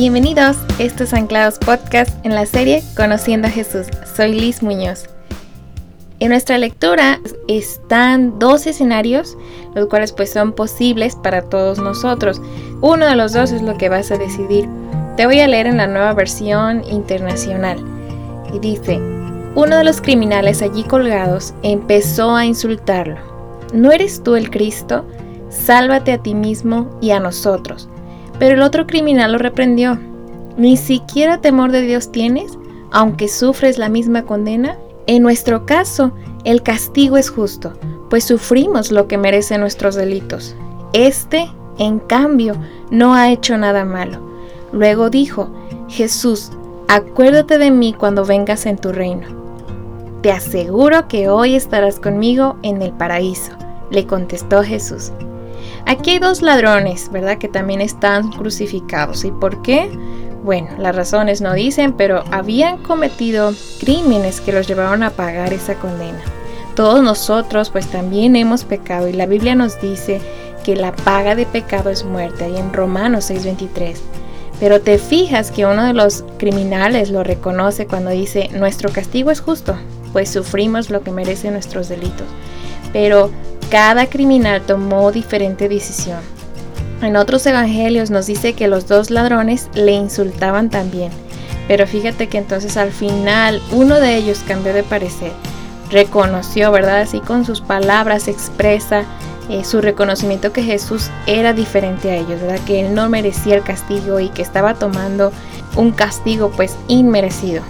Bienvenidos, esto es Anclados Podcast en la serie Conociendo a Jesús. Soy Liz Muñoz. En nuestra lectura están dos escenarios, los cuales pues son posibles para todos nosotros. Uno de los dos es lo que vas a decidir. Te voy a leer en la nueva versión internacional. Y dice, uno de los criminales allí colgados empezó a insultarlo. ¿No eres tú el Cristo? Sálvate a ti mismo y a nosotros. Pero el otro criminal lo reprendió. ¿Ni siquiera temor de Dios tienes, aunque sufres la misma condena? En nuestro caso, el castigo es justo, pues sufrimos lo que merecen nuestros delitos. Este, en cambio, no ha hecho nada malo. Luego dijo, Jesús, acuérdate de mí cuando vengas en tu reino. Te aseguro que hoy estarás conmigo en el paraíso, le contestó Jesús. Aquí hay dos ladrones, ¿verdad? Que también están crucificados. ¿Y por qué? Bueno, las razones no dicen, pero habían cometido crímenes que los llevaron a pagar esa condena. Todos nosotros pues también hemos pecado y la Biblia nos dice que la paga de pecado es muerte, ahí en Romanos 6:23. Pero te fijas que uno de los criminales lo reconoce cuando dice, nuestro castigo es justo, pues sufrimos lo que merecen nuestros delitos. Pero cada criminal tomó diferente decisión. En otros evangelios nos dice que los dos ladrones le insultaban también, pero fíjate que entonces al final uno de ellos cambió de parecer, reconoció, ¿verdad? Así con sus palabras expresa eh, su reconocimiento que Jesús era diferente a ellos, ¿verdad? Que él no merecía el castigo y que estaba tomando un castigo pues inmerecido.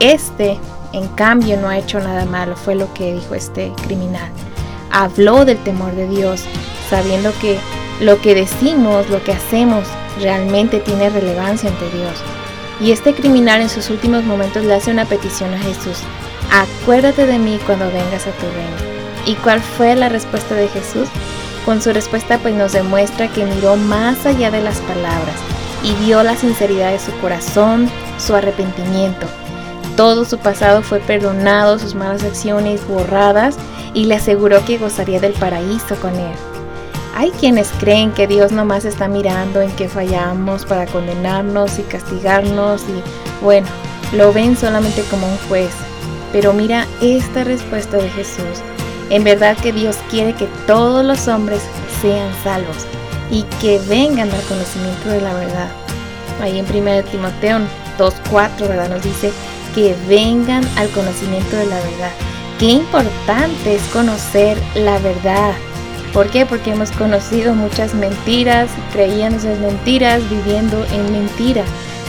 Este, en cambio, no ha hecho nada malo, fue lo que dijo este criminal. Habló del temor de Dios, sabiendo que lo que decimos, lo que hacemos, realmente tiene relevancia ante Dios. Y este criminal en sus últimos momentos le hace una petición a Jesús. Acuérdate de mí cuando vengas a tu reino. ¿Y cuál fue la respuesta de Jesús? Con su respuesta pues nos demuestra que miró más allá de las palabras y vio la sinceridad de su corazón, su arrepentimiento. Todo su pasado fue perdonado, sus malas acciones borradas y le aseguró que gozaría del paraíso con él. Hay quienes creen que Dios nomás está mirando en que fallamos para condenarnos y castigarnos y bueno, lo ven solamente como un juez. Pero mira esta respuesta de Jesús. En verdad que Dios quiere que todos los hombres sean salvos y que vengan al conocimiento de la verdad. Ahí en 1 Timoteo 2.4, ¿verdad? Nos dice que vengan al conocimiento de la verdad. Qué importante es conocer la verdad. ¿Por qué? Porque hemos conocido muchas mentiras, creían esas mentiras, viviendo en mentira.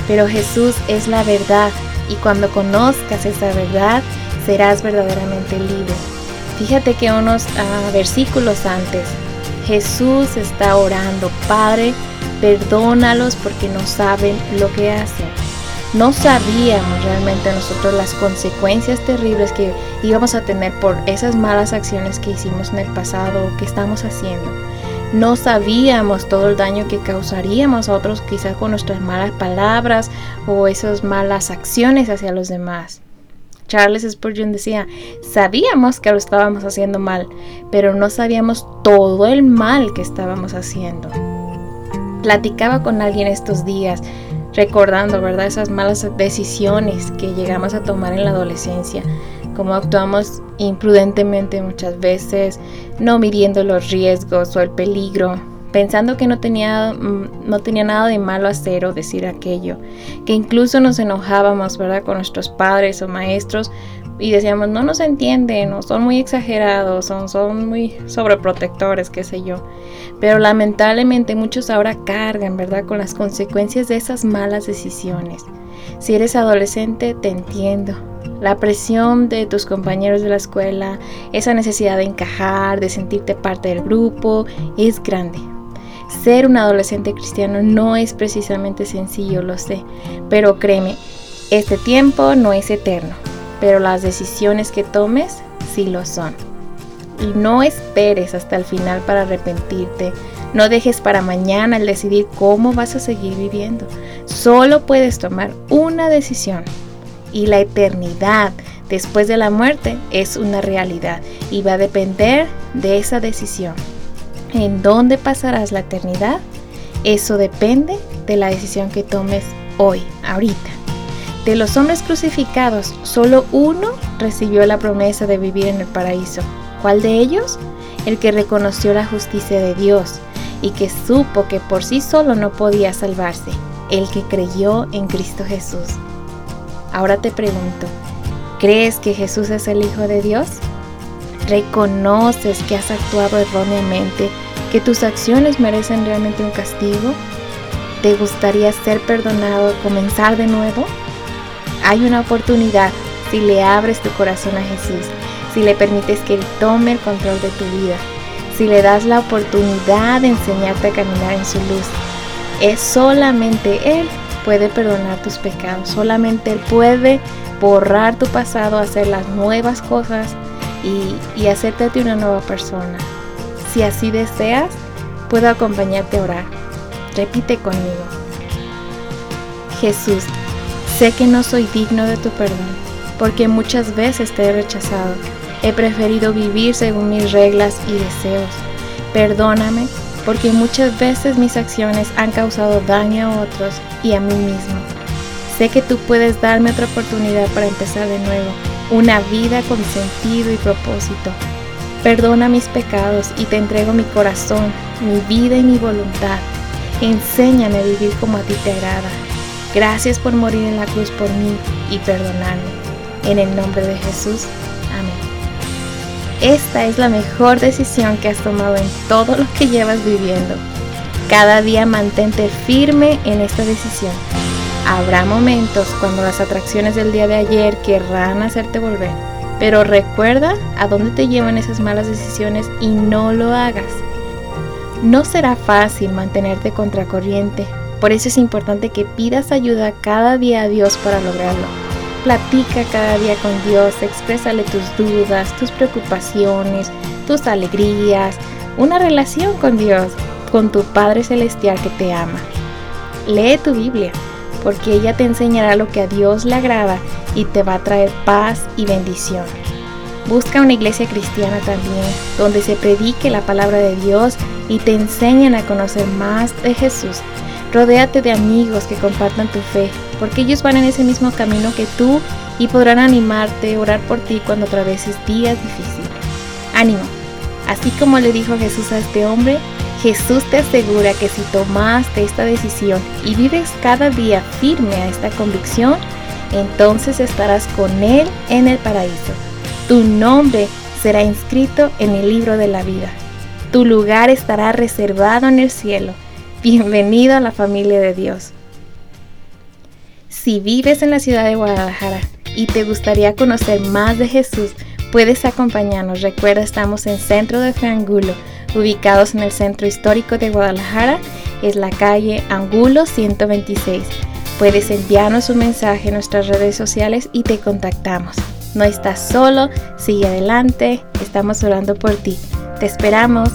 Pero Jesús es la verdad y cuando conozcas esa verdad serás verdaderamente libre. Fíjate que unos ah, versículos antes, Jesús está orando, Padre, perdónalos porque no saben lo que hacen. No sabíamos realmente nosotros las consecuencias terribles que íbamos a tener por esas malas acciones que hicimos en el pasado o que estamos haciendo. No sabíamos todo el daño que causaríamos a otros quizás con nuestras malas palabras o esas malas acciones hacia los demás. Charles Spurgeon decía, sabíamos que lo estábamos haciendo mal, pero no sabíamos todo el mal que estábamos haciendo. Platicaba con alguien estos días recordando, ¿verdad? Esas malas decisiones que llegamos a tomar en la adolescencia, como actuamos imprudentemente muchas veces, no midiendo los riesgos o el peligro, pensando que no tenía, mm, no tenía nada de malo hacer o decir aquello, que incluso nos enojábamos, ¿verdad? Con nuestros padres o maestros y decíamos, no nos entienden, o son muy exagerados, son, son muy sobreprotectores, qué sé yo. Pero lamentablemente muchos ahora cargan, ¿verdad?, con las consecuencias de esas malas decisiones. Si eres adolescente, te entiendo. La presión de tus compañeros de la escuela, esa necesidad de encajar, de sentirte parte del grupo, es grande. Ser un adolescente cristiano no es precisamente sencillo, lo sé, pero créeme, este tiempo no es eterno pero las decisiones que tomes sí lo son. Y no esperes hasta el final para arrepentirte. No dejes para mañana el decidir cómo vas a seguir viviendo. Solo puedes tomar una decisión. Y la eternidad después de la muerte es una realidad y va a depender de esa decisión. ¿En dónde pasarás la eternidad? Eso depende de la decisión que tomes hoy, ahorita. De los hombres crucificados, solo uno recibió la promesa de vivir en el paraíso. ¿Cuál de ellos? El que reconoció la justicia de Dios y que supo que por sí solo no podía salvarse, el que creyó en Cristo Jesús. Ahora te pregunto, ¿crees que Jesús es el Hijo de Dios? ¿Reconoces que has actuado erróneamente, que tus acciones merecen realmente un castigo? ¿Te gustaría ser perdonado, comenzar de nuevo? Hay una oportunidad si le abres tu corazón a Jesús, si le permites que Él tome el control de tu vida, si le das la oportunidad de enseñarte a caminar en su luz. Es solamente Él puede perdonar tus pecados, solamente Él puede borrar tu pasado, hacer las nuevas cosas y, y hacerte una nueva persona. Si así deseas, puedo acompañarte a orar. Repite conmigo. Jesús, sé que no soy digno de tu perdón, porque muchas veces te he rechazado. He preferido vivir según mis reglas y deseos. Perdóname, porque muchas veces mis acciones han causado daño a otros y a mí mismo. Sé que tú puedes darme otra oportunidad para empezar de nuevo, una vida con sentido y propósito. Perdona mis pecados y te entrego mi corazón, mi vida y mi voluntad. Enséñame a vivir como a ti te agrada. Gracias por morir en la cruz por mí y perdonarme. En el nombre de Jesús. Amén. Esta es la mejor decisión que has tomado en todo lo que llevas viviendo. Cada día mantente firme en esta decisión Habrá momentos cuando las atracciones del día de ayer querrán hacerte volver, pero recuerda a dónde te llevan esas malas decisiones y no lo hagas. No será fácil mantenerte contracorriente, por eso es importante que pidas ayuda cada día a Dios para lograrlo. Platica cada día con Dios, exprésale tus dudas, tus preocupaciones, tus alegrías, una relación con Dios, con tu Padre Celestial que te ama. Lee tu Biblia, porque ella te enseñará lo que a Dios le agrada y te va a traer paz y bendición. Busca una iglesia cristiana también, donde se predique la palabra de Dios y te enseñen a conocer más de Jesús. Rodéate de amigos que compartan tu fe, porque ellos van en ese mismo camino que tú y podrán animarte, orar por ti cuando atraveses días difíciles. Ánimo, así como le dijo Jesús a este hombre, Jesús te asegura que si tomaste esta decisión y vives cada día firme a esta convicción, entonces estarás con Él en el paraíso. Tu nombre será inscrito en el libro de la vida. Tu lugar estará reservado en el cielo. Bienvenido a la familia de Dios. Si vives en la ciudad de Guadalajara y te gustaría conocer más de Jesús, puedes acompañarnos. Recuerda, estamos en Centro de Fe ubicados en el centro histórico de Guadalajara, es la calle Angulo 126. Puedes enviarnos un mensaje en nuestras redes sociales y te contactamos. No estás solo, sigue adelante, estamos orando por ti. Te esperamos.